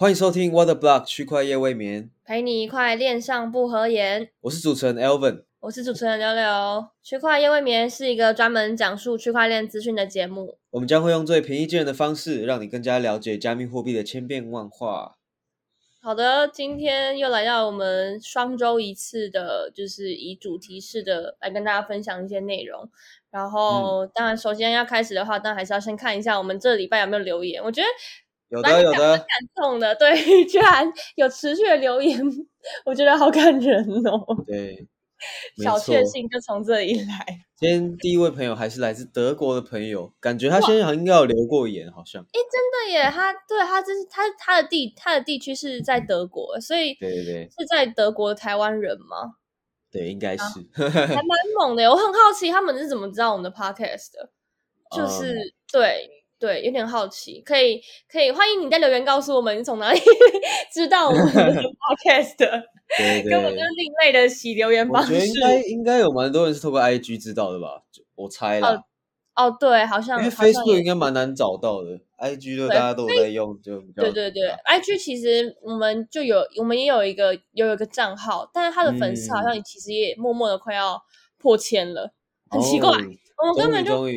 欢迎收听 What the Block 区块夜未眠，陪你一块恋上不合言。我是主持人 Elvin。我是主持人柳柳。区块夜未眠是一个专门讲述区块链资讯的节目。我们将会用最平易近人的方式，让你更加了解加密货币的千变万化。好的，今天又来到我们双周一次的，就是以主题式的来跟大家分享一些内容。然后，当然首先要开始的话，当然还是要先看一下我们这礼拜有没有留言。我觉得有的有的感动的，对，居然有持续的留言，我觉得好感人哦。对，小确幸就从这里来。今天第一位朋友还是来自德国的朋友，感觉他现在好像应该有留过言，好像。哎，真的耶，他对他这是他他的地他的地区是在德国，所以对对对是在德国的台湾人吗？对，应该是。还蛮猛的，我很好奇他们是怎么知道我们的 podcast 的，就是、嗯对对，有点好奇，可以可以欢迎你在留言告诉我们你从哪里 知道我们的 podcast 的，对对跟我们对，另类的洗留言我方式觉得应。该应该有蛮多人是透过 IG 知道的吧，我猜啦。哦，对，好像因为 Facebook 也应该蛮难找到的，IG 就大家都有在用，就比较对对对啊，IG 其实我们就有，我们也有一个有一个账号，但是他的粉丝好嗯像其实也默默的快要破千了，很奇怪。哦我们根本就是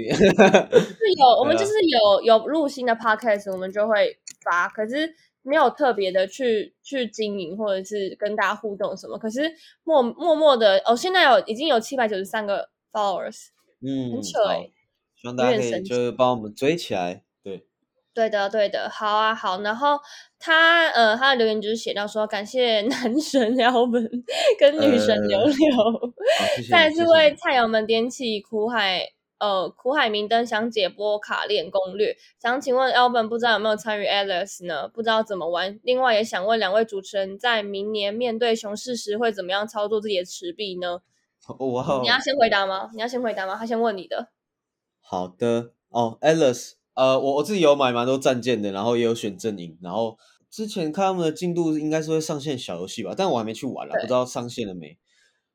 有，我们就是有有录新的 podcast，我们就会发，可是没有特别的去去经营或者是跟大家互动什么。可是默默默的，哦，现在有已经有七百九十三个 followers，嗯，很扯哎欸希望大家可以就是帮我们追起来。对，的，对的，好啊，好。然后他呃，他的留言就是写到说，感谢男神 Alvin 跟女神呃柳柳，好，谢谢你。再次为菜友们点起苦海呃苦海明灯，想解播卡链攻略。想请问 Alvin，不知道有没有参与 Alice 呢？不知道怎么玩。另外也想问两位主持人，在明年面对熊市时会怎么样操作自己的持币呢？哇哦你，要先回答吗？你要先回答吗？他先问你的。好的哦，Alice，呃，我我自己有买蛮多战舰的，然后也有选阵营，然后之前看他们的进度应该是会上线小游戏吧，但我还没去玩了，不知道上线了没。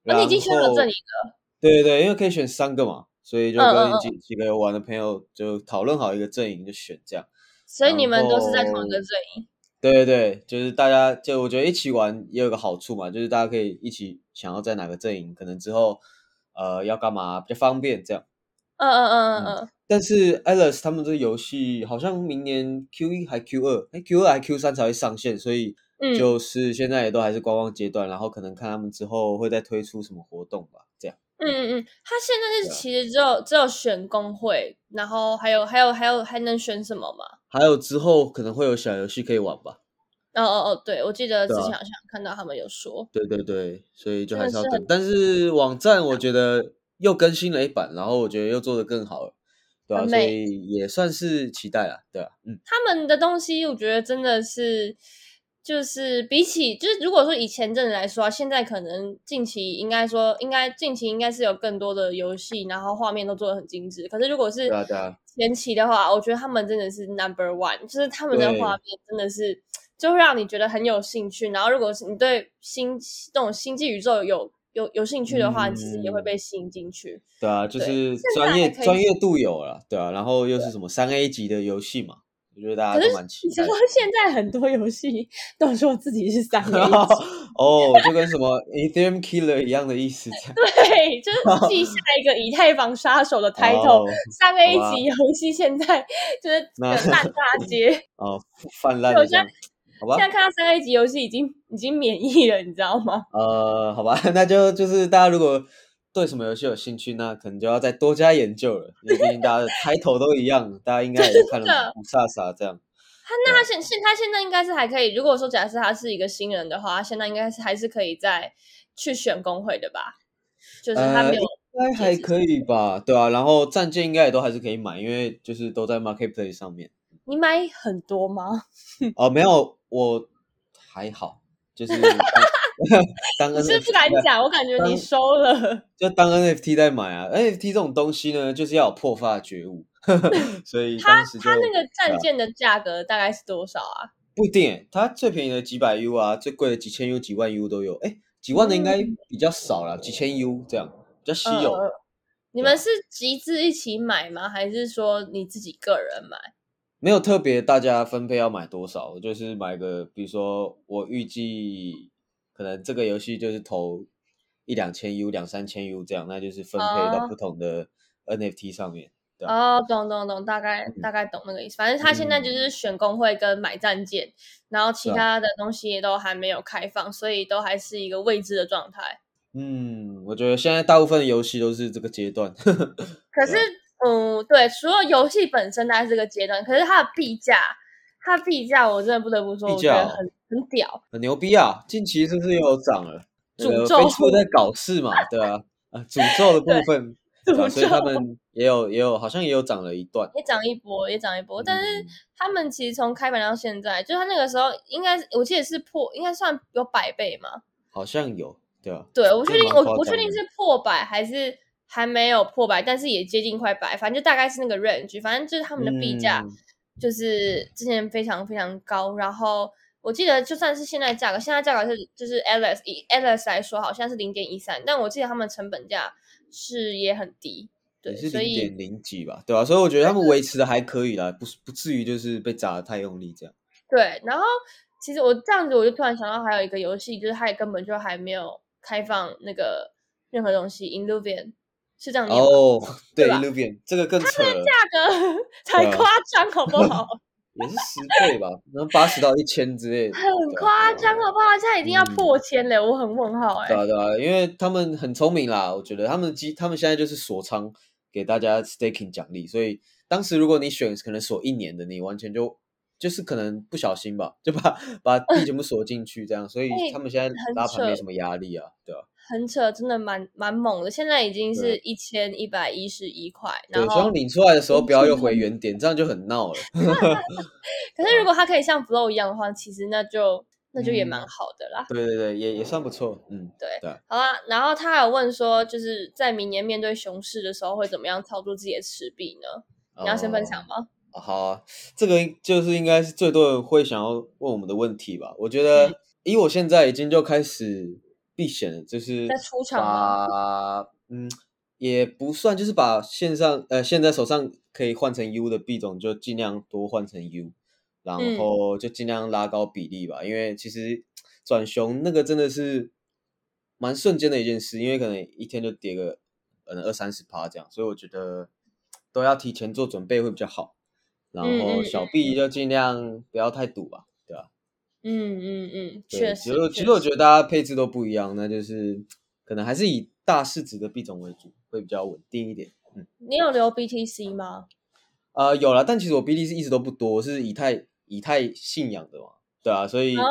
哦，你已经选了阵营了对对对，因为可以选三个嘛，所以就跟几几个有玩的朋友就讨论好一个阵营就选这样。所以你们都是在同一个阵营。对对对，就是大家就我觉得一起玩也有个好处嘛，就是大家可以一起想要在哪个阵营，可能之后呃要干嘛比较方便这样。嗯嗯嗯嗯嗯。但是 Alice 他们这个游戏好像明年 Q 一还 Q 二，哎 Q 二还 Q 三才会上线，所以嗯就是现在也都还是观望阶段，然后可能看他们之后会再推出什么活动吧，这样。嗯嗯嗯，他现在是其实只有只有选工会，然后还有还有还有还能选什么吗？还有之后可能会有小游戏可以玩吧。哦哦哦，对，我记得之前好像看到他们有说，对对对，所以就还是要等。但是网站我觉得又更新了一版，然后我觉得又做得更好了，对吧、所以也算是期待了，对吧、嗯，他们的东西，我觉得真的是，就是比起就是如果说以前阵子来说啊，现在可能近期应该说应该近期应该是有更多的游戏，然后画面都做的很精致。可是如果是前期的话，我觉得他们真的是 number one，就是他们的画面真的是就会让你觉得很有兴趣。然后如果是你对星这种星际宇宙有有有兴趣的话，你其实也会嗯被吸引进去。对啊，就是专业专业度有了，对啊，然后又是什么三 A 级的游戏嘛，我觉得大家都蛮期你说。现在很多游戏都说自己是三 A 级，哦，就跟什么 Ethereum Killer 一样的意思。对，就是记下一个以太坊杀手的 title，哦三 A 级游戏现在就是那烂大街。哦，泛滥的好吧现？在看到三 A 级游戏已经已经免疫了，你知道吗？呃，好吧，那就就是大家如果对什么游戏有兴趣，那可能就要再多加研究了，因为毕竟 大家的开头都一样，大家应该也看了真的五煞煞这样。他那他现现他现在应该是还可以，如果说假设他是一个新人的话，他现在应该是还是可以再去选工会的吧？就是他呃没有，应该还可以吧，对啊，然后战舰应该也都还是可以买，因为就是都在 Marketplace 上面。你买很多吗？哦，没有，我还好，就是 当你是不敢讲，我感觉你收了。就当 NFT 在买啊，NFT 这种东西呢，就是要有破发觉悟，所以他当时就他那个战舰的价格大概是多少啊？不一定耶，它最便宜的几百 U 啊，最贵的几千 U、几万 U 都有。哎，几万的应该嗯比较少啦，几千 U 这样比较稀有。呃你们是集资一起买吗？还是说你自己个人买？没有特别大家分配要买多少，我就是买个，比如说我预计可能这个游戏就是投一两千 U、两三千 U 这样，那就是分配到哦不同的 NFT 上面。对啊哦，懂懂懂，大概大概懂那个意思。反正他现在就是选工会跟买战舰，然后其他的东西也都还没有开放，所以都还是一个未知的状态。嗯，我觉得现在大部分的游戏都是这个阶段。可是，嗯，对，除了游戏本身大概是这个阶段，可是它的币价，它币价我真的不得不说，我觉得很很屌。很牛逼啊！近期是不是又有涨了？诅咒 Facebook 在搞事嘛，对啊，啊，诅咒的部分，啊所以他们也有也有好像也有涨了一段。也涨一波，也涨一波，但是嗯他们其实从开盘到现在，就他那个时候应该是我记得是破，应该算有百倍嘛。好像有，对啊，对，我确定，我我确定是破百还是还没有破百，但是也接近快百，反正就大概是那个 range，反正就是他们的币价嗯就是之前非常非常高，然后我记得就算是现在价格，现在价格是就是 Alice 以 Alice 来说好像是零点一三，但我记得他们成本价是也很低，对，也是零点零几吧，对吧、所以我觉得他们维持的还可以啦，不不至于就是被砸的太用力这样。对，然后其实我这样子我就突然想到还有一个游戏，就是它也根本就还没有开放那个任何东西，Illuvian 是这样念吗？哦，对对吧，Illuvian 这个更扯了，价格才夸张好不好？也是十倍吧，然后八十到一千之类的，很夸张好不好？现在已经要嗯破千了，我很问号哎、对啊，对啊，因为他们很聪明啦，我觉得他们机他们现在就是锁仓给大家 staking 奖励，所以当时如果你选可能锁一年的，你完全就就是可能不小心吧，就把 把币全部锁进去这样，所以哎他们现在拉盘没什么压力啊，对啊，很扯，真的蛮蛮猛的。现在已经是一千一百一十一块，对，然后希望领出来的时候不要又回原点，这样就很闹了。可是如果它可以像 Flow 一样的话，其实那就那就也嗯蛮好的啦。对对对，也也算不错，嗯，对对啊好啦，然后他还有问说，就是在明年面对熊市的时候会怎么样操作自己的持币呢？你要先分享吗？哦好啊，这个就是应该是最多人会想要问我们的问题吧。我觉嗯得，以我现在已经就开始避险了，就是在出场啊嗯，也不算，就是把线上呃现在手上可以换成 U 的币种，就尽量多换成 U，然嗯后就尽量拉高比例吧。因为其实转熊那个真的是蛮瞬间的一件事，因为可能一天就跌个可能二三十趴这样，所以我觉得都要提前做准备会比较好。然后小币就尽量不要太赌吧，对吧、嗯嗯嗯，对，确实其实。其实实我觉得大家配置都不一样，那就是可能还是以大市值的币种为主，会比较稳定一点。嗯，你有留 BTC 吗？呃，有了，但其实我 BTC 一直都不多，我是以太以太信仰的嘛，对啊，所以、哦，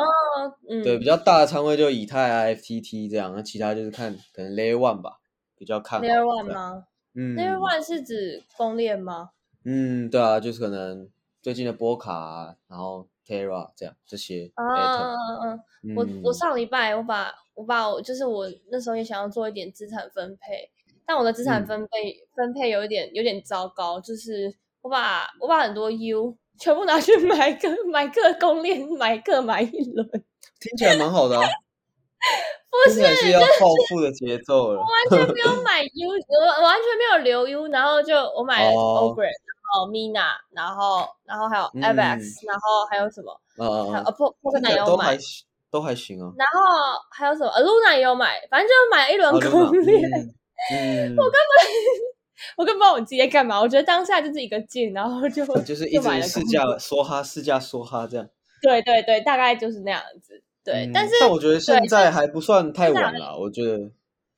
嗯，对比较大的仓位就以太啊、FTT 这样，那其他就是看可能 Layer One 吧，比较看 Layer One 吗嗯？Layer One 是指公链吗？嗯，对啊，就是可能最近的波卡、啊，然后 Terra 这样这些啊嗯嗯，我嗯。我上礼拜我把我把我就是我那时候也想要做一点资产分配，但我的资产嗯。分配、分配有一点有点糟糕，就是我把我把很多 U 全部拿去买个买个公链，买个买一轮，听起来蛮好的啊，不是要暴富的节奏了。完全没有。买 U，我完全没有留 U，然后就我买了哦。Ogre，、然后 Mina，然后然后还有嗯 Avex，、然后还有什么？嗯嗯还有呃 o k 嗯，e 也有买都还，行都还行啊。然后还有什么？呃，Luna 也有买，反正就买了一轮啊公 Luna，链。嗯，嗯 我根本不知道我自己在干嘛，我觉得当下就是一个劲，然后就就是一直试驾说哈试驾说哈这样。对对对，大概就是那样子。对，嗯但是但我觉得现在还不算太晚了，我觉得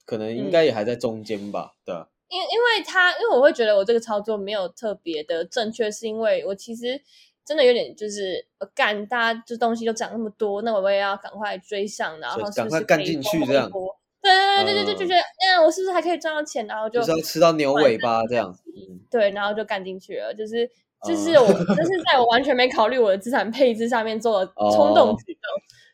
可能应嗯该也还在中间吧，对啊吧？因因为他，因为我会觉得我这个操作没有特别的正确，是因为我其实真的有点就是呃干，大家这东西都涨那么多，那我也要赶快追上，然后是赶快干进去这样对对对对对，就嗯觉得嗯，我是不是还可以赚到钱？然后就就是要吃到牛尾巴这样。嗯对，然后就干进去了，就是就是哦我，就是在我完全没考虑我的资产配置上面做了冲动哦举动，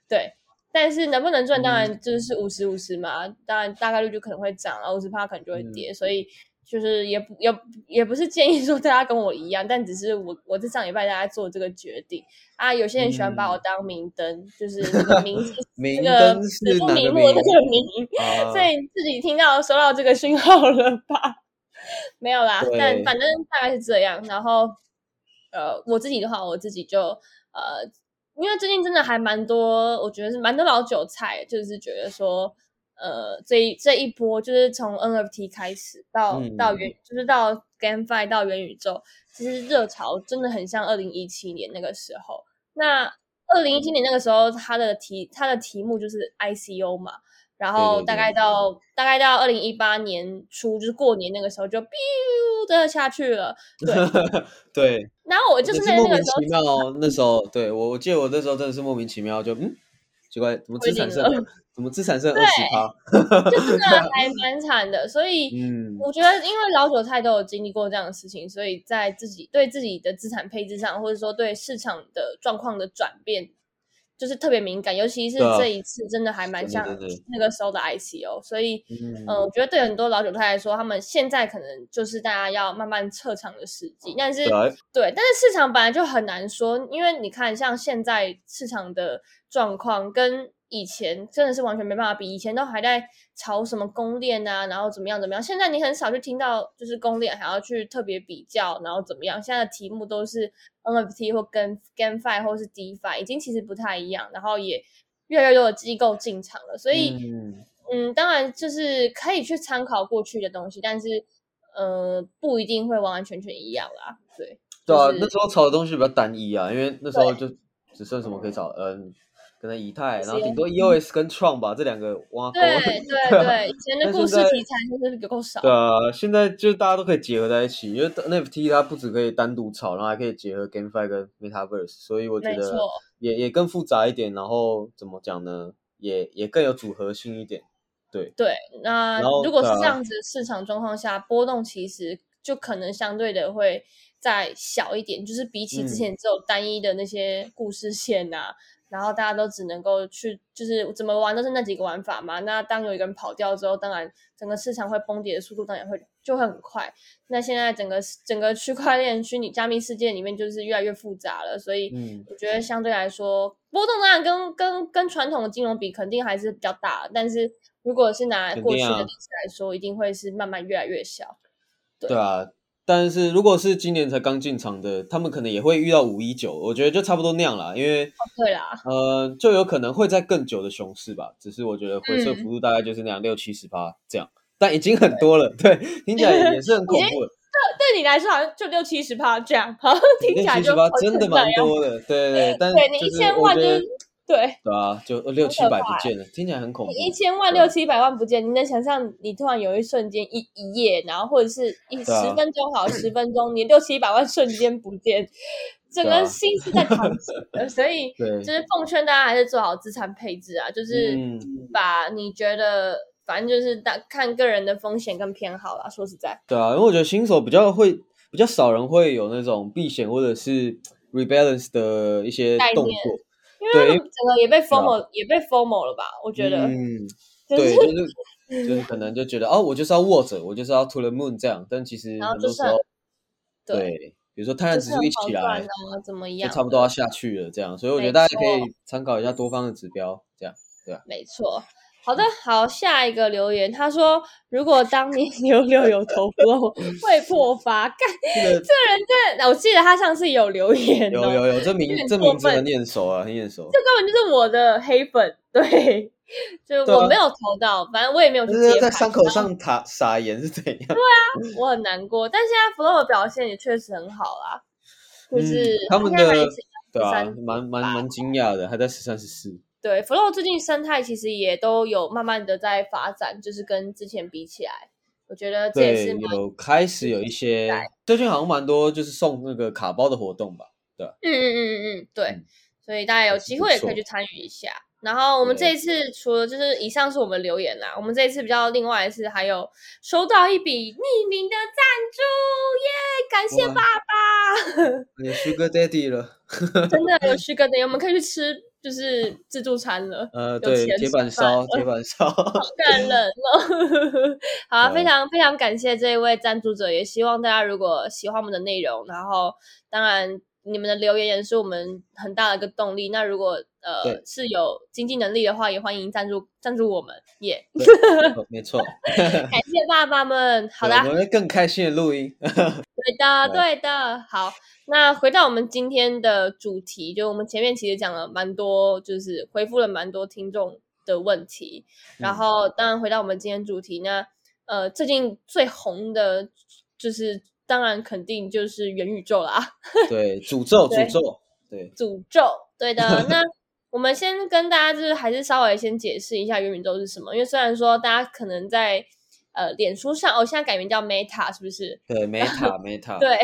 对。但是能不能赚，当嗯然就是五十五十嘛，当然大概率就可能会涨，然后五十趴可能就会嗯跌，所以就是也不也也不是建议说大家跟我一样，但只是我我在上礼拜大家做这个决定啊。有些人喜欢把我嗯当明灯，就是那个名字 明那个灯是指出哪个名目的那明个名，啊所以自己听到收到这个讯号了吧？没有啦，但反正大概是这样。然后呃，我自己的话，我自己就呃，因为最近真的还蛮多，我觉得是蛮多老韭菜，就是觉得说，呃，这一这一波就是从 NFT 开始到、到嗯元，就是到 GameFi 到元宇宙，其实热潮真的很像二零一七年那个时候。那二零一七年那个时候，它的题它的题目就是 ICO 嘛，然后大概到大概到二零一八年初，就是过年那个时候就 biu 的下去了。对，对，然后我就是那那个时候名其妙哦。那时候，对我我记得我那时候真的是莫名其妙，就嗯，奇怪，怎么资产剩归零了怎么资产剩二对十趴？就真的 还蛮惨的，所以嗯，我觉得，因为老韭菜都有经历过这样的事情，所以在自己对自己的资产配置上，或者说对市场的状况的转变，就是特别敏感。尤其是这一次，真的还蛮像那个时候的 ICO。所以，嗯呃，我觉得对很多老韭菜来说，他们现在可能就是大家要慢慢撤场的时机。但是，对，但是市场本来就很难说，因为你看，像现在市场的状况跟以前真的是完全没办法比，以前都还在炒什么公链啊，然后怎么样怎么样，现在你很少去听到就是公链还要去特别比较，然后怎么样，现在的题目都是 NFT 或跟 GameFi 或是 DeFi，已经其实不太一样，然后也越来越多的机构进场了，所以。嗯嗯，当然就是可以去参考过去的东西，但是呃，不一定会完完全全一样啦。对，对啊，就是那时候炒的东西比较单一啊，因为那时候就只剩什么可以炒，嗯，可能以太，然后顶多 EOS 跟创吧，这两个挖沟。对对对，以前的故事题材真的是够少。对啊，现在就是大家都可以结合在一起，因为 NFT 它不只可以单独炒，然后还可以结合 GameFi 跟 Metaverse，所以我觉得也也更复杂一点，然后怎么讲呢？也也更有组合性一点。对，对，那如果是这样子的市场状况下，波动其实就可能相对的会再小一点，就是比起之嗯前只有单一的那些故事线啊，然后大家都只能够去，就是怎么玩都是那几个玩法嘛。那当有一个人跑掉之后，当然整个市场会崩跌的速度当然会就会很快。那现在整个整个区块链虚拟加密世界里面就是越来越复杂了，所以嗯我觉得相对来说波动当然跟跟跟传统的金融比肯定还是比较大，但是如果是拿过去的历史来说，一定会是慢慢越来越小。对对啊。但是如果是今年才刚进场的，他们可能也会遇到五一九，我觉得就差不多那样啦，因为对啦，呃，就有可能会在更久的熊市吧。只是我觉得回撤嗯幅度大概就是那样六七十八这样，但已经很多了，对，听起来也是很恐怖的。对对你来说好像就六七十趴这样，好像听起来就真的蛮。多的，对对对。但对你一就是千万就对，对啊，就六七百不见了，听起来很恐怖。一千万六七百万不见，你能想象你突然有一瞬间一一夜，然后或者是一十啊分钟好十分钟，你六七百万瞬间不见，整个心是在淌血 的。所以对就是奉劝大家还是做好资产配置啊，就是嗯把你觉得反正就是大看个人的风险跟偏好啦。说实在，对啊，因为我觉得新手比较会，比较少人会有那种避险或者是 rebalance 的一些动作。因为整个也被 formal 也被 formal 了吧？我觉得，嗯，就是对，就是就是可能就觉得哦，我就是要握着，我就是要 to the moon 这样，但其实很很多时候，对，对，比如说太阳指数一起来，怎么就样？差不多要下去了，这样，所以我觉得大家可以参考一下多方的指标，这样。对吧没错。好的，好，下一个留言，他说：“如果当年 六六有投 flow，会 破发。”干，这个这人真的，我记得他上次有留言、哦，有有有，这名这名字很眼熟啊，很眼熟。这根本就是我的黑粉，对，就我没有投到，反正我也没有去就是接在伤口上撒撒盐是怎样？对啊我很难过。但现在 flow 的表现也确实很好啦，就是、嗯他们的对啊蛮蛮蛮惊讶的，还在十三十四。对 flow 最近生态其实也都有慢慢的在发展，就是跟之前比起来，我觉得这也对，是有开始有一些在最近好像蛮多就是送那个卡包的活动吧。嗯嗯嗯嗯嗯，对，嗯所以大家有机会也可以去参与一下。然后我们这一次除了就是以上是我们留言啦，我们这一次比较另外的是还有收到一笔匿名的赞助，耶！感谢哇爸爸，有 Sugar Daddy 了，真的有许个的，我们可以去吃就是自助餐了。呃，对，铁板烧，铁板烧，好感人哦！好啊，对非常非常感谢这一位赞助者，也希望大家如果喜欢我们的内容，然后当然你们的留言也是我们很大的一个动力。那如果呃是有经济能力的话，也欢迎赞助赞助我们，耶、对 没错。感谢爸爸们。好的我们会更开心的录音。对的，对的。好，那回到我们今天的主题，就我们前面其实讲了蛮多，就是回复了蛮多听众的问题。然后，当然回到我们今天主题，那呃，最近最红的，就是当然肯定就是元宇宙啦。对，诅咒，诅咒，对，诅咒，对的。那我们先跟大家就是还是稍微先解释一下元宇宙是什么，因为虽然说大家可能在呃脸书上，哦，现在改名叫 Meta，是不是？对，Meta，Meta。对，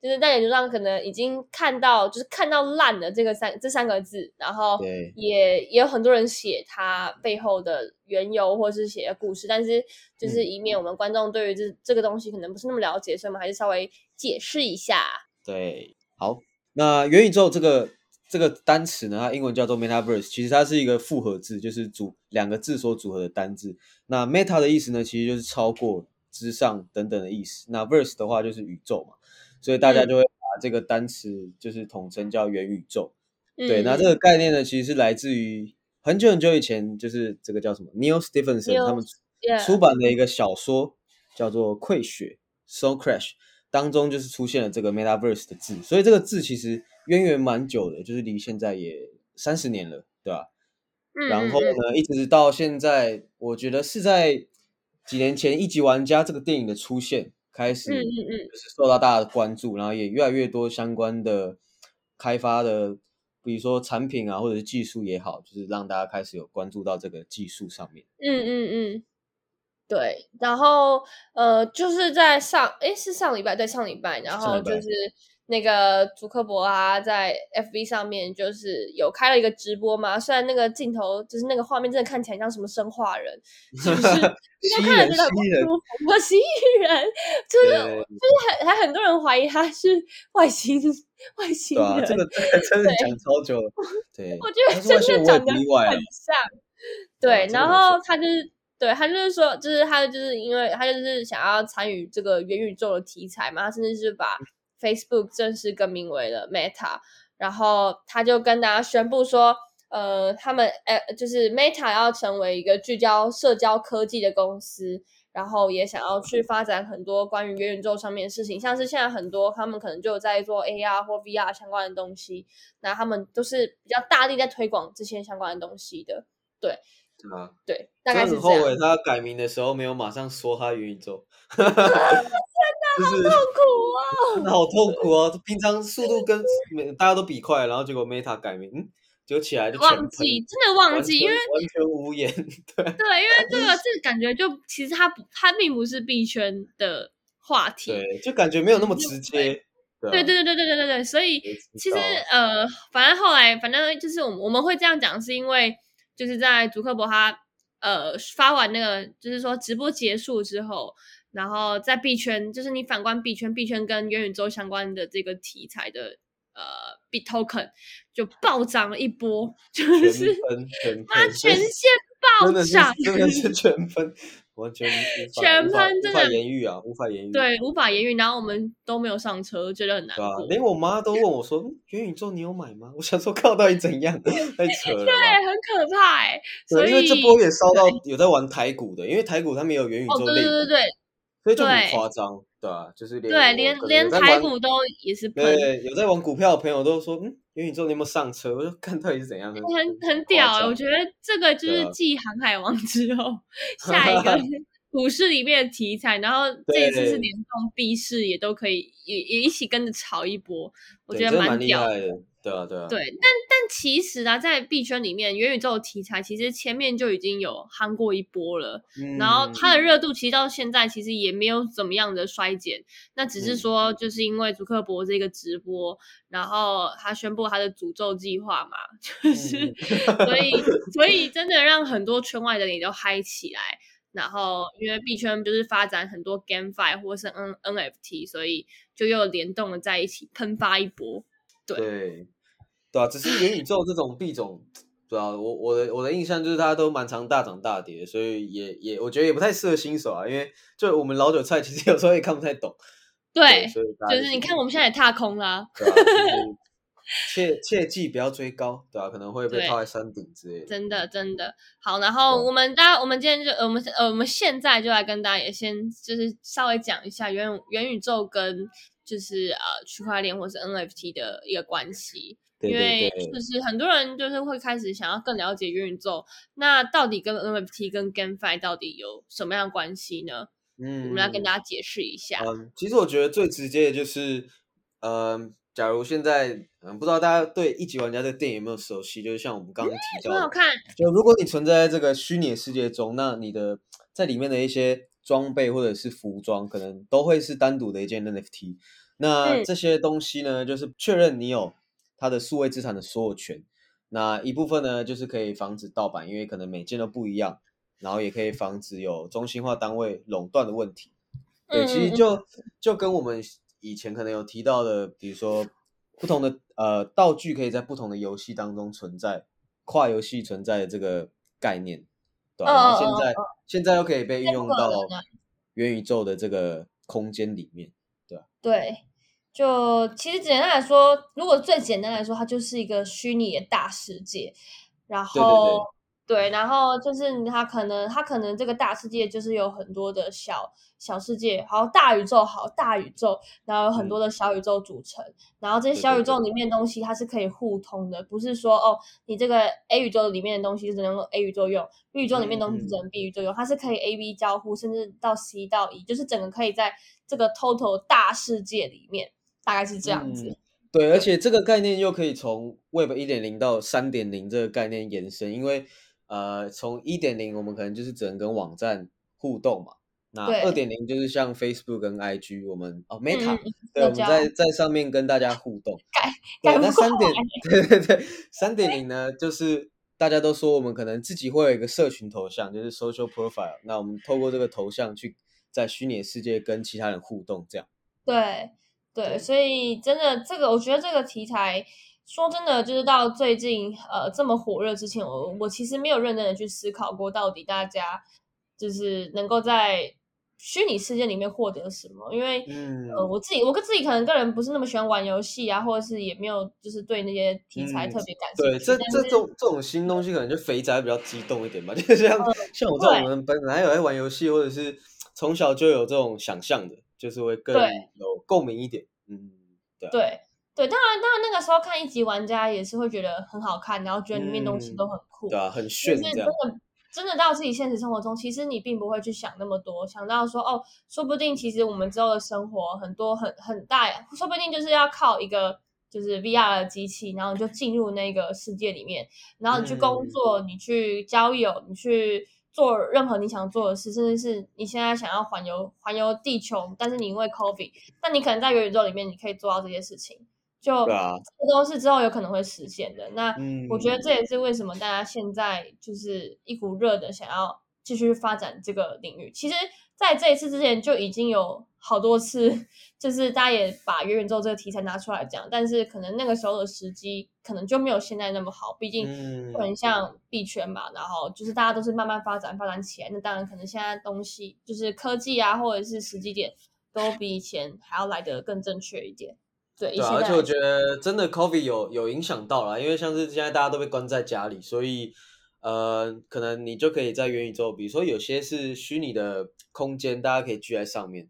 就是在脸书上可能已经看到，就是看到烂的这个三这三个字，然后也也有很多人写它背后的缘由，或是写的故事，但是就是以免我们观众对于这这个东西可能不是那么了解，所以我们还是稍微解释一下。对，好，那元宇宙这个。这个单词呢，它英文叫做 metaverse，其实它是一个复合字，就是组两个字所组合的单字。那 meta 的意思呢，其实就是超过、之上等等的意思。那 verse 的话就是宇宙嘛，所以大家就会把这个单词就是统称叫元宇宙。对，那这个概念呢，其实是来自于很久很久以前，就是这个叫什么 Neil Stephenson 他们出版的一个小说，叫做《溃血》（Soul Crash） 当中，就是出现了这个 metaverse 的字。所以这个字其实。渊源蛮久的，就是离现在也三十年了，对吧？然后呢，一直到现在，我觉得是在几年前《一级玩家》这个电影的出现开始，嗯嗯嗯，就是受到大家的关注，然后也越来越多相关的开发的，比如说产品啊，或者是技术也好，就是让大家开始有关注到这个技术上面。嗯嗯嗯，对。然后呃，就是在上，哎，是上礼拜，对，上礼拜，然后就是。那个祖克伯啊，在 FB 上面就是有开了一个直播嘛，虽然那个镜头就是那个画面真的看起来像什么生化人，就是 应该看着真的不舒服。我蜥蜴人就是就是很还很多人怀疑他是外星外星人，这个真的讲超久了。对，我觉得真的长得很像。对，然后他就是对他就是说，就是他就是因为他就是想要参与这个元宇宙的题材嘛，他甚至是把。Facebook 正式更名为了 Meta，然后他就跟大家宣布说，呃，他们呃，就是 Meta 要成为一个聚焦社交科技的公司，然后也想要去发展很多关于元宇宙上面的事情，像是现在很多他们可能就在做 AR 或 VR 相关的东西，那他们都是比较大力在推广这些相关的东西的，对。啊，对，大概是很后悔他改名的时候没有马上说他元宇宙，好痛苦啊，真的好痛苦哦。平常速度跟大家都比快，然后结果 Meta 改名，嗯，就起来就忘记，真的忘记，因为完全无言。对，对，因为这个这感觉就其实它不，它并不是币圈的话题，对，就感觉没有那么直接。对对对对对对对对，所以其实呃，反正后来反正就是我们我们会这样讲，是因为。就是在祖克伯他呃发完那个，就是说直播结束之后，然后在币圈，就是你反观币圈，币圈跟元宇宙相关的这个题材的呃币 token 就暴涨了一波，就是 它全线暴涨，真的是 全分。完全全喷，真的无法言喻啊，无法言喻。对，无法言喻。然后我们都没有上车，觉得很难过。连我妈都问我说：“元宇宙你有买吗？”我想说，靠，到底怎样？太扯了。对，很可怕哎。对，因为这波也烧到有在玩台股的，因为台股他们有元宇宙类。对对对。所以就很夸张，对吧？就是连对连连台股都也是喷。对，有在玩股票的朋友都说：“嗯，元宇宙你有没有上车？”我说：“看到底是怎样。”很很屌，我觉得这个就是继航海王 之后 下一个。股市里面的题材，然后这一次是联动币市，也都可以也也一起跟着炒一波，我觉得蛮屌的。对啊，对啊。对，但但其实啊，在币圈里面，元宇宙的题材其实前面就已经有夯过一波了，然后它的热度其实到现在其实也没有怎么样的衰减，那只是说就是因为祖克伯这个直播，然后他宣布他的诅咒计划嘛，就是所以 所以真的让很多圈外的人都嗨起来。然后，因为币圈就是发展很多 GameFi 或是 N NFT，所以就又联动了在一起，喷发一波。对，对啊，只是元宇宙这种币种，主要我我的我的印象就是它都蛮常大涨大跌，所以也也我觉得也不太适合新手啊，因为就我们老韭菜其实有时候也看不太懂。对，就是你看我们现在也踏空啦。切切记不要追高，对吧？可能会被套在山顶之类的。真的真的好，然后我们大家，我们今天就我们呃我们现在就来跟大家也先就是稍微讲一下元元宇宙跟就是呃区块链或是 NFT 的一个关系。对因为就是很多人就是会开始想要更了解元宇宙，那到底跟 NFT 跟 GameFi 到底有什么样的关系呢？嗯，我们来跟大家解释一下。嗯，其实我觉得最直接的就是，嗯，假如现在，嗯，不知道大家对一级玩家这个电影有没有熟悉？就是像我们刚刚提到的，很好看，就如果你存在在这个虚拟世界中，那你的在里面的一些装备或者是服装，可能都会是单独的一件 NFT。那嗯这些东西呢，就是确认你有它的数位资产的所有权。那一部分呢，就是可以防止盗版，因为可能每件都不一样，然后也可以防止有中心化单位垄断的问题。对，其实就就跟我们以前可能有提到的，比如说不同的呃道具可以在不同的游戏当中存在，跨游戏存在的这个概念，对吧、嗯然后现在现在又可以被运用到元宇宙的这个空间里面。对，对就其实简单来说，如果最简单来说，它就是一个虚拟的大世界，然对对后对然后就是它可能它可能这个大世界就是有很多的小小世界，好大宇宙，好大宇宙，然后有很多的小宇宙组成，然后这些小宇宙里面的东西它是可以互通的，不是说哦，你这个 A 宇宙里面的东西只能用 A 宇宙用，B 宇宙里面的东西只嗯能 B 宇宙用，它是可以 A B 交互，甚至到 C 到 E，就是整个可以在这个 total 大世界里面，大概是这样子。嗯。对，而且这个概念又可以从 Web 一点零到三点零这个概念延伸，因为呃，从一点零我们可能就是只能跟网站互动嘛，那二点零就是像 Facebook 跟 IG，我们哦 Meta，、嗯对，我们在在上面跟大家互动。改对，那三点，对对对，三点零呢，就是大家都说我们可能自己会有一个社群头像，就是 social profile，那我们透过这个头像去在虚拟世界跟其他人互动，这样。对对，对所以真的这个，我觉得这个题材，说真的，就是到最近呃这么火热之前，我我其实没有认真的去思考过，到底大家就是能够在虚拟世界里面获得什么，因为。嗯呃，我自己我跟自己可能个人不是那么喜欢玩游戏啊，或者是也没有就是对那些题材嗯特别感兴趣。对，这这种这种新东西，可能就肥宅比较激动一点吧。就是像、像我这对种人，本来有在玩游戏，或者是从小就有这种想象的，就是会更有共鸣一点。嗯，对啊对对，当然当然那个时候看一级玩家也是会觉得很好看，然后觉得里面东西嗯都很酷。对啊，很但炫这样。的真的到自己现实生活中，其实你并不会去想那么多，想到说哦，说不定其实我们之后的生活很多很很大，说不定就是要靠一个就是 VR 的机器，然后你就进入那个世界里面，然后你去工嗯作，你去交友，你去做任何你想做的事，甚至是你现在想要环游环游地球，但是你因为 COVID，但你可能在元宇宙里面你可以做到这些事情，就这都是之后有可能会实现的。那嗯，我觉得这也是为什么大家现在就是一股热的想要继续发展这个领域。其实，在这一次之前就已经有好多次，就是大家也把元宇宙这个题材拿出来讲，但是可能那个时候的时机可能就没有现在那么好，毕竟嗯就很像币圈嘛，然后就是大家都是慢慢发展发展起来，那当然可能现在东西就是科技啊，或者是时机点都比以前还要来得更正确一点。对，而且我觉得真的 COVID 有有影响到了，因为像是现在大家都被关在家里，所以呃，可能你就可以在元宇宙，比如说有些是虚拟的空间，大家可以聚在上面。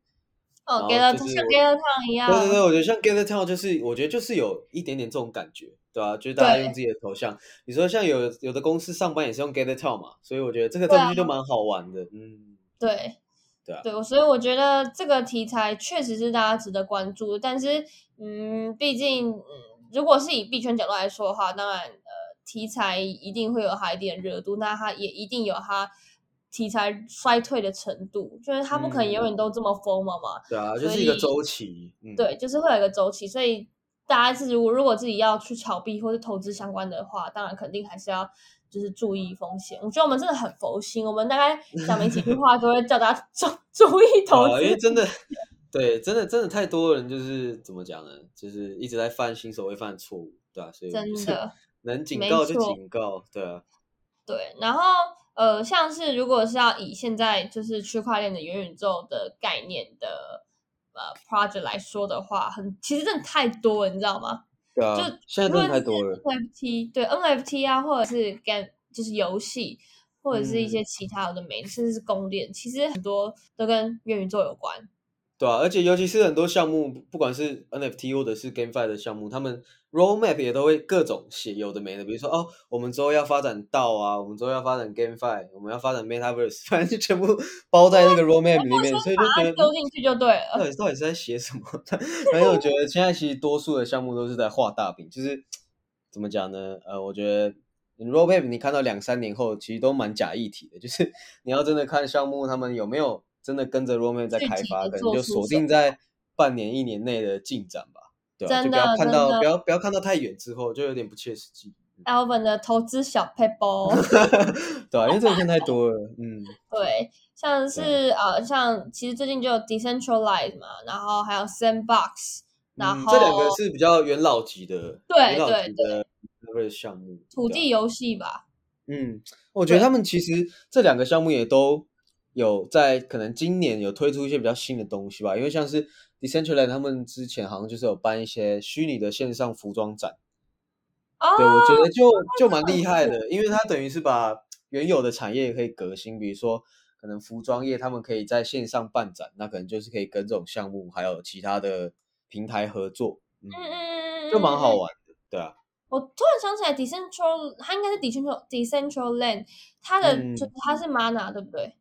哦，然给了像后就是我 g a t Town 一样，对对对，我觉得像 Gather Town 就是，我觉得就是有一点点这种感觉，对吧、就是大家用自己的头像。你说像有有的公司上班也是用 Gather Town 嘛，所以我觉得这个东西就蛮好玩的。嗯，对，对啊对，所以我觉得这个题材确实是大家值得关注。但是，嗯，毕竟，嗯，如果是以币圈角度来说的话，当然，呃，题材一定会有它一定的热度，那它也一定有它题材衰退的程度，就是它不可能永远都这么疯嘛嘛。对啊，就是一个周期。嗯，对，就是会有一个周期，所以大家是如果如果自己要去炒币或是投资相关的话，当然肯定还是要就是注意风险。我觉得我们真的很佛心，我们大概 讲没几句话都会叫大家注 注意投啊，资因为。真的，对，真的真的太多人就是怎么讲呢？就是一直在犯新手会犯的错误，对啊，所以真的能警告就警告，对啊，对，然后呃，像是如果是要以现在就是区块链的元宇宙的概念的呃 project 来说的话，很其实真的太多了，你知道吗？对啊，就现在真的太多了。NFT 对 NFT 啊，或者是 game 就是游戏，或者是一些嗯其他的媒，甚至是公链，其实很多都跟元宇宙有关。对啊，而且尤其是很多项目，不管是 NFT 或者是 GameFi 的项目，他们 Roadmap 也都会各种写有的没的，比如说哦，我们之后要发展道啊，我们之后要发展 GameFi，我们要发展 Metaverse，反正就全部 包在那个 Roadmap 里面，所以就觉得丢进去就对了。到底到底是在写什么？反正我觉得现在其实多数的项目都是在画大饼，就是怎么讲呢？呃，我觉得 Roadmap 你看到两三年后，其实都蛮假议题的，就是你要真的看项目他们有没有。真的跟着 Roman 在开发，可能就锁定在半年、一年内的进展吧，对吧？就不要看到，不要不要看到太远之后，就有点不切实际。Alvin 的投资小 paper，对啊，因为这个片太多了，嗯，对，像是呃，像其实最近就有 Decentralize 嘛，然后还有 Sandbox，然后这两个是比较元老级的，对对对，那个项目，土地游戏吧，嗯，我觉得他们其实这两个项目也都。有在可能今年有推出一些比较新的东西吧，因为像是 Decentraland 他们之前好像就是有办一些虚拟的线上服装展，对我觉得就就蛮厉害的，因为它等于是把原有的产业可以革新，比如说可能服装业他们可以在线上办展，那可能就是可以跟这种项目还有其他的平台合作，嗯嗯嗯，就蛮好玩的，对啊。我突然想起来，Decentral 它应该是 Decentral Decentraland，它的就它是 Mana 对不对？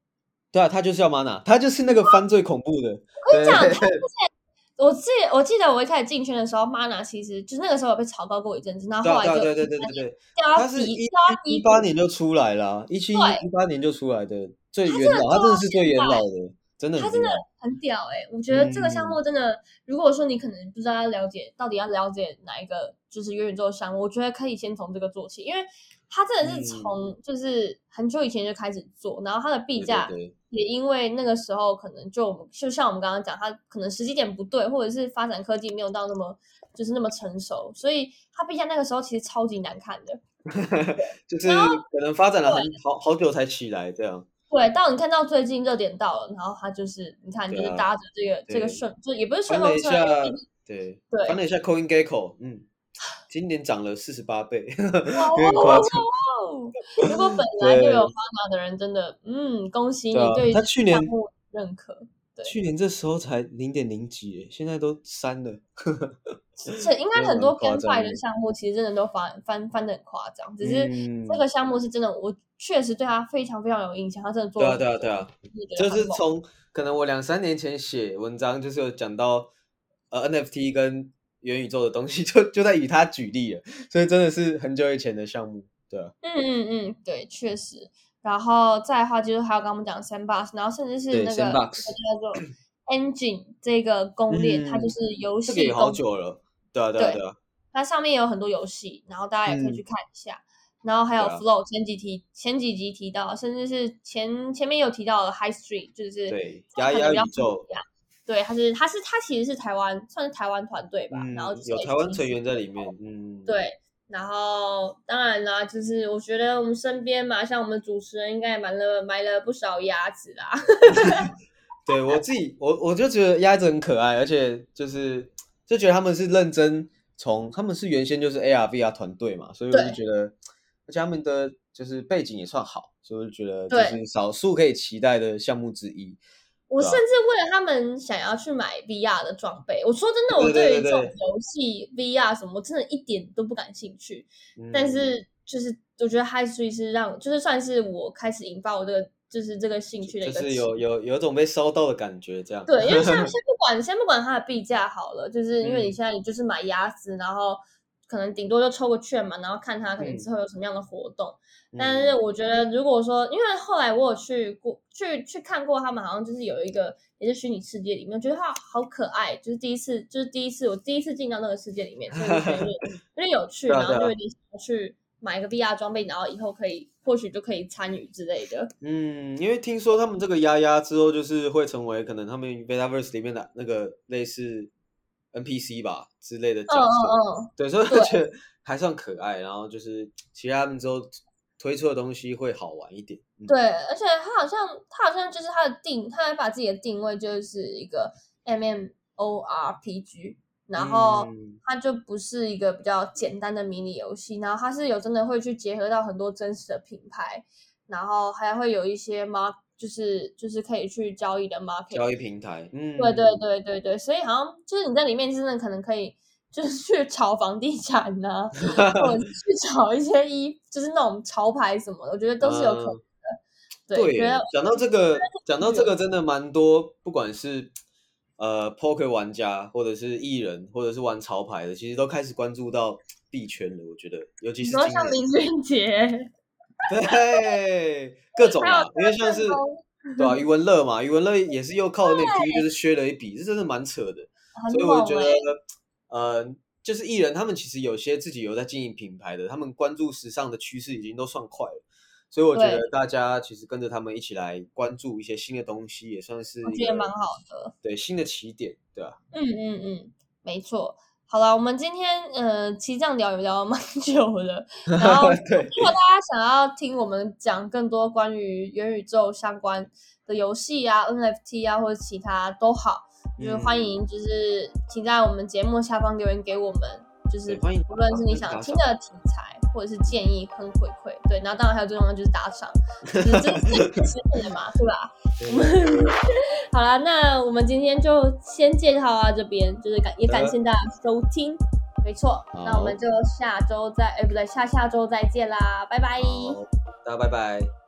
对啊，他就是要 mana，他就是那个翻最恐怖的。我跟你讲，他之前 我记我记得我一开始进圈的时候，mana 其实就是那个时候有被炒高过一阵子，然后后来就对对对对对，他是一一八年就出来了，一七一八年就出来的最元老，他真的是最元老的，真的，他真的很屌哎！我觉得这个项目真的，如果说你可能不知道要了解到底要了解哪一个就是元宇宙项目，我觉得可以先从这个做起，因为。他真的是从就是很久以前就开始做，然后他的币价也因为那个时候可能就就像我们刚刚讲，他可能时机点不对，或者是发展科技没有到那么就是那么成熟，所以他毕竟那个时候其实超级难看的，就是可能发展了很好好久才起来这样。对，到你看到最近热点到了，然后他就是你看就是搭着这个这个顺，就也不是顺风车，对对，翻了一下 Coin Gecko，嗯。今年涨了四十八倍，有点 夸张。如果本 来就有发达的人，真的，嗯，恭喜你对他去年认可。去年这时候才零点零几，现在都三了。是应该 很多跟快的项目，其实真的都翻翻翻的很夸张。只是这个项目是真的，我确实对他非常非常有印象。他真的做对啊对啊对啊，就是从可能我两三年前写文章，就是有讲到呃 NFT 跟。元宇宙的东西 就就在以它举例了，所以真的是很久以前的项目，对啊。嗯嗯嗯，对，确实。然后再的话，就是还有刚刚我们讲 Sandbox，然后甚至是那个叫做 Engine 这个公链，它就是游戏。这个好久了，对啊对啊对啊。它上面有很多游戏，然后大家也可以去看一下。然后还有 Flow，前几题前几集提到，甚至是前前面有提到的 High Street，就是对压压宇宙。对，他是他是他其实是台湾算是台湾团队吧，然后有台湾成员在里面，嗯，对，然后当然啦，就是我觉得我们身边嘛，像我们主持人应该也买了买了不少鸭子啦。对我自己，我我就觉得鸭子很可爱，而且就是就觉得他们是认真从他们是原先就是 ARVR 团队嘛，所以我就觉得，而且他们的就是背景也算好，所以我就觉得就是少数可以期待的项目之一。我甚至为了他们想要去买 VR 的装备。我说真的，我对于这种游戏 VR 什么，我真的一点都不感兴趣。但是就是我觉得 High Street 是让，就是算是我开始引发我这个就是这个兴趣的一个。就是有有有一种被烧到的感觉，这样。对，因为像 先不管先不管它的币价好了，就是因为你现在你就是买鸭子，然后可能顶多就抽个券嘛，然后看它可能之后有什么样的活动。但是我觉得，如果说，因为后来我有去过，去去看过他们，好像就是有一个也是虚拟世界里面，觉得他好可爱，就是第一次，就是第一次，我第一次进到那个世界里面，所以觉得 有点有趣，然后就有点想去买一个 VR 装备，然后以后可以或许就可以参与之类的。嗯，因为听说他们这个丫丫之后就是会成为可能他们 Metaverse 里面的那个类似 NPC 吧之类的角色，嗯嗯，对，所以我觉得还算可爱，然后就是其他们之后。推出的东西会好玩一点，对，而且他好像他好像就是他的定，他还把自己的定位就是一个 M M O R P G，然后它就不是一个比较简单的迷你游戏，然后它是有真的会去结合到很多真实的品牌，然后还会有一些 mark 就是就是可以去交易的 market 交易平台，嗯，对对对对对，所以好像就是你在里面真的可能可以，就是去 炒房地产呐、或者去 炒一些衣，就是那种潮牌什么的，我觉得都是有可能的。对，讲到这个，讲到这个，真的蛮多，不管是呃 poker 玩家，或者是艺人，或者是玩潮牌的，其实都开始关注到币圈了。我觉得，尤其你说是今年，像林俊杰，对各种啊，因为像是对啊，余文乐嘛，余文乐也是又靠 NFT 就是削了一笔，这真的蛮扯的。所以我觉得猛欸，呃，就是艺人他们其实有些自己有在经营品牌的，他们关注时尚的趋势已经都算快了。所以我觉得大家其实跟着他们一起来关注一些新的东西，也算是我觉得蛮好的。对新的起点，对吧、嗯嗯嗯，没错。好了，我们今天呃，其实这样聊也聊了蛮久的。然后，如果大家想要听我们讲更多关于元宇宙相关的游戏啊、NFT 啊，或者其他都好，就是嗯欢迎，就是请在我们节目下方留言给我们，就是不论是你想听的题材，或者是建议跟回馈，对，然后当然还有最重要的就是打赏，就是这是最实现的嘛，对吧？对 好了，那我们今天就先介绍到这边，就是感也感谢大家收听。没错，那我们就下周再，哎，不对，下下周再见啦，拜拜。大家拜拜。